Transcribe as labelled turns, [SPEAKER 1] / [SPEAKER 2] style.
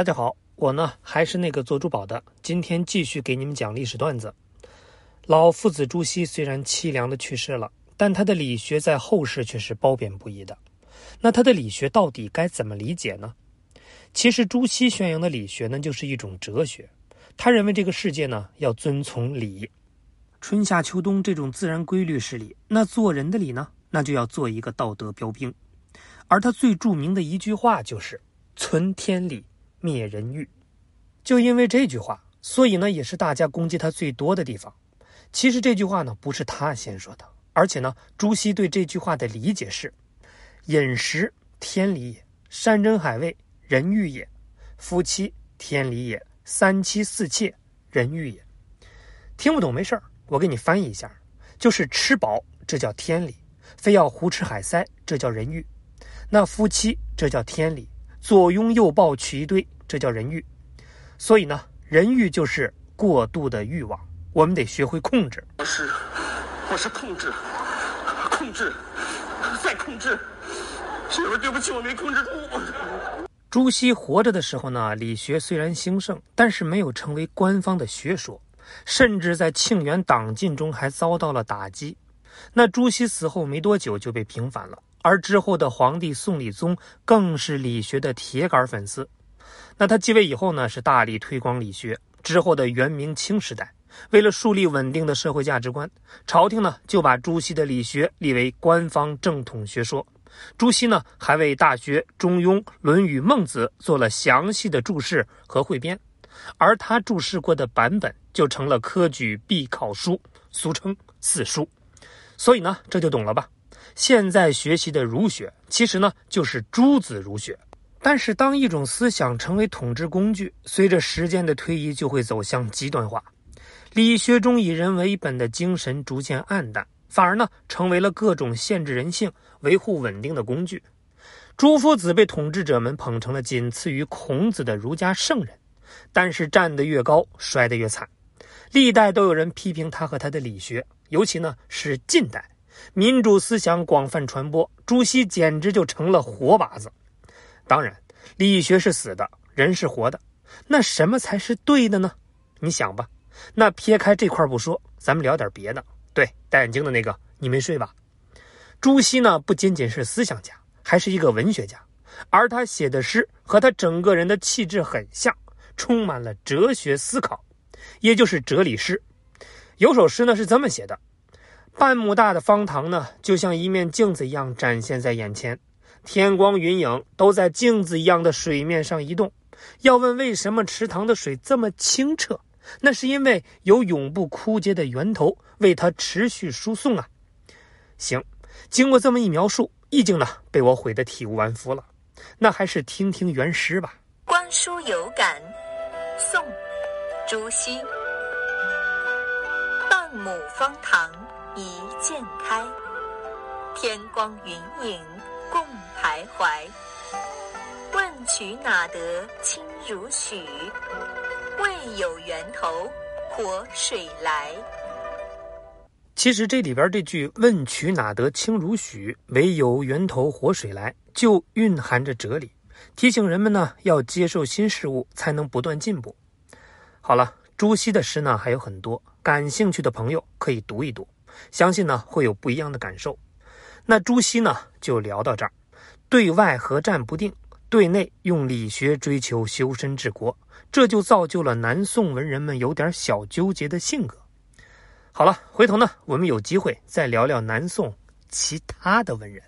[SPEAKER 1] 大家好，我呢还是那个做珠宝的，今天继续给你们讲历史段子。老夫子朱熹虽然凄凉的去世了，但他的理学在后世却是褒贬不一的。那他的理学到底该怎么理解呢？其实朱熹宣扬的理学呢，就是一种哲学。他认为这个世界呢要遵从理，春夏秋冬这种自然规律是理。那做人的理呢，那就要做一个道德标兵。而他最著名的一句话就是“存天理”。灭人欲，就因为这句话，所以呢，也是大家攻击他最多的地方。其实这句话呢，不是他先说的，而且呢，朱熹对这句话的理解是：饮食天理也，山珍海味人欲也；夫妻天理也，三妻四妾人欲也。听不懂没事儿，我给你翻译一下，就是吃饱这叫天理，非要胡吃海塞这叫人欲。那夫妻这叫天理。左拥右抱娶一堆，这叫人欲。所以呢，人欲就是过度的欲望，我们得学会控制。
[SPEAKER 2] 我是，我是控制，控制，再控制。媳妇，对不起，我没控制住。
[SPEAKER 1] 朱熹活着的时候呢，理学虽然兴盛，但是没有成为官方的学说，甚至在庆元党禁中还遭到了打击。那朱熹死后没多久就被平反了。而之后的皇帝宋理宗更是理学的铁杆粉丝。那他继位以后呢，是大力推广理学。之后的元明清时代，为了树立稳定的社会价值观，朝廷呢就把朱熹的理学立为官方正统学说。朱熹呢还为《大学》《中庸》《论语》《孟子》做了详细的注释和汇编，而他注释过的版本就成了科举必考书，俗称四书。所以呢，这就懂了吧？现在学习的儒学，其实呢就是朱子儒学。但是，当一种思想成为统治工具，随着时间的推移，就会走向极端化。理学中以人为本的精神逐渐暗淡，反而呢成为了各种限制人性、维护稳定的工具。朱夫子被统治者们捧成了仅次于孔子的儒家圣人，但是站得越高，摔得越惨。历代都有人批评他和他的理学，尤其呢是近代。民主思想广泛传播，朱熹简直就成了活靶子。当然，理学是死的，人是活的，那什么才是对的呢？你想吧。那撇开这块不说，咱们聊点别的。对，戴眼镜的那个，你没睡吧？朱熹呢，不仅仅是思想家，还是一个文学家，而他写的诗和他整个人的气质很像，充满了哲学思考，也就是哲理诗。有首诗呢是这么写的。半亩大的方塘呢，就像一面镜子一样展现在眼前，天光云影都在镜子一样的水面上移动。要问为什么池塘的水这么清澈，那是因为有永不枯竭的源头为它持续输送啊。行，经过这么一描述，意境呢被我毁得体无完肤了。那还是听听原诗吧。
[SPEAKER 3] 观书有感，宋，朱熹。半亩方塘。一鉴开，天光云影共徘徊。问渠哪得清如许？为有源头活水来。
[SPEAKER 1] 其实这里边这句“问渠哪得清如许？唯有源头活水来”就蕴含着哲理，提醒人们呢要接受新事物，才能不断进步。好了，朱熹的诗呢还有很多，感兴趣的朋友可以读一读。相信呢会有不一样的感受。那朱熹呢就聊到这儿，对外和战不定，对内用理学追求修身治国，这就造就了南宋文人们有点小纠结的性格。好了，回头呢我们有机会再聊聊南宋其他的文人。